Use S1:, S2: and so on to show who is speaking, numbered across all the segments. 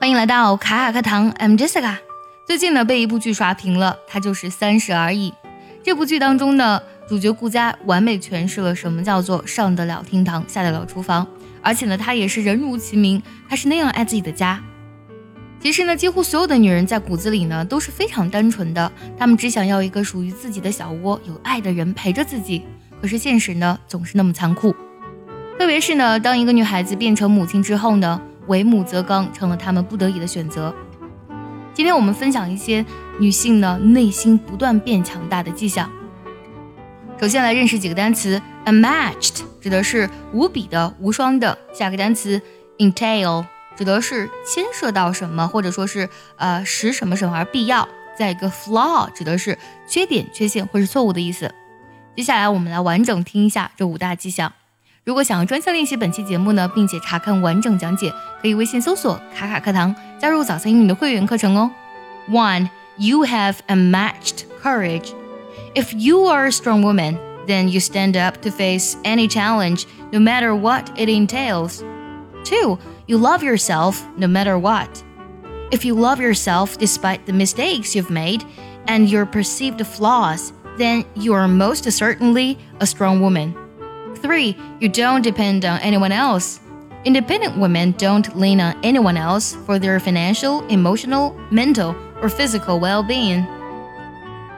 S1: 欢迎来到卡卡课堂，I'm Jessica。最近呢，被一部剧刷屏了，它就是《三十而已》。这部剧当中呢，主角顾佳完美诠释了什么叫做上得了厅堂，下得了厨房。而且呢，她也是人如其名，她是那样爱自己的家。其实呢，几乎所有的女人在骨子里呢都是非常单纯的，她们只想要一个属于自己的小窝，有爱的人陪着自己。可是现实呢，总是那么残酷。特别是呢，当一个女孩子变成母亲之后呢？为母则刚成了他们不得已的选择。今天我们分享一些女性呢内心不断变强大的迹象。首先来认识几个单词：unmatched 指的是无比的、无双的；下个单词 entail 指的是牵涉到什么，或者说是呃使什么什么而必要；再一个 flaw 指的是缺点、缺陷或是错误的意思。接下来我们来完整听一下这五大迹象。如果想要专项练习本期节目呢，并且查看完整讲解，可以微信搜索“卡卡课堂”，加入早餐英语的会员课程哦。One, you have unmatched courage. If you are a strong woman, then you stand up to face any challenge, no matter what it entails. Two, you love yourself no matter what. If you love yourself despite the mistakes you've made and your perceived flaws, then you are most certainly a strong woman. Three, you don't depend on anyone else. Independent women don't lean on anyone else for their financial, emotional, mental, or physical well being.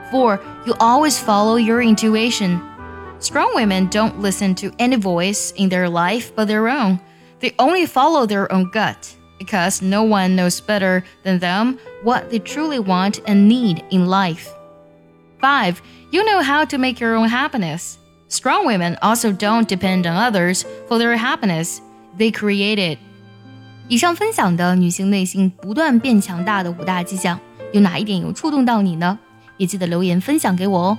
S1: Four, you always follow your intuition. Strong women don't listen to any voice in their life but their own. They only follow their own gut because no one knows better than them what they truly want and need in life. Five, you know how to make your own happiness. Strong women also don't depend on others for their happiness; they create it. 以上分享的女性内心不断变强大的五大迹象，有哪一点有触动到你呢？也记得留言分享给我哦。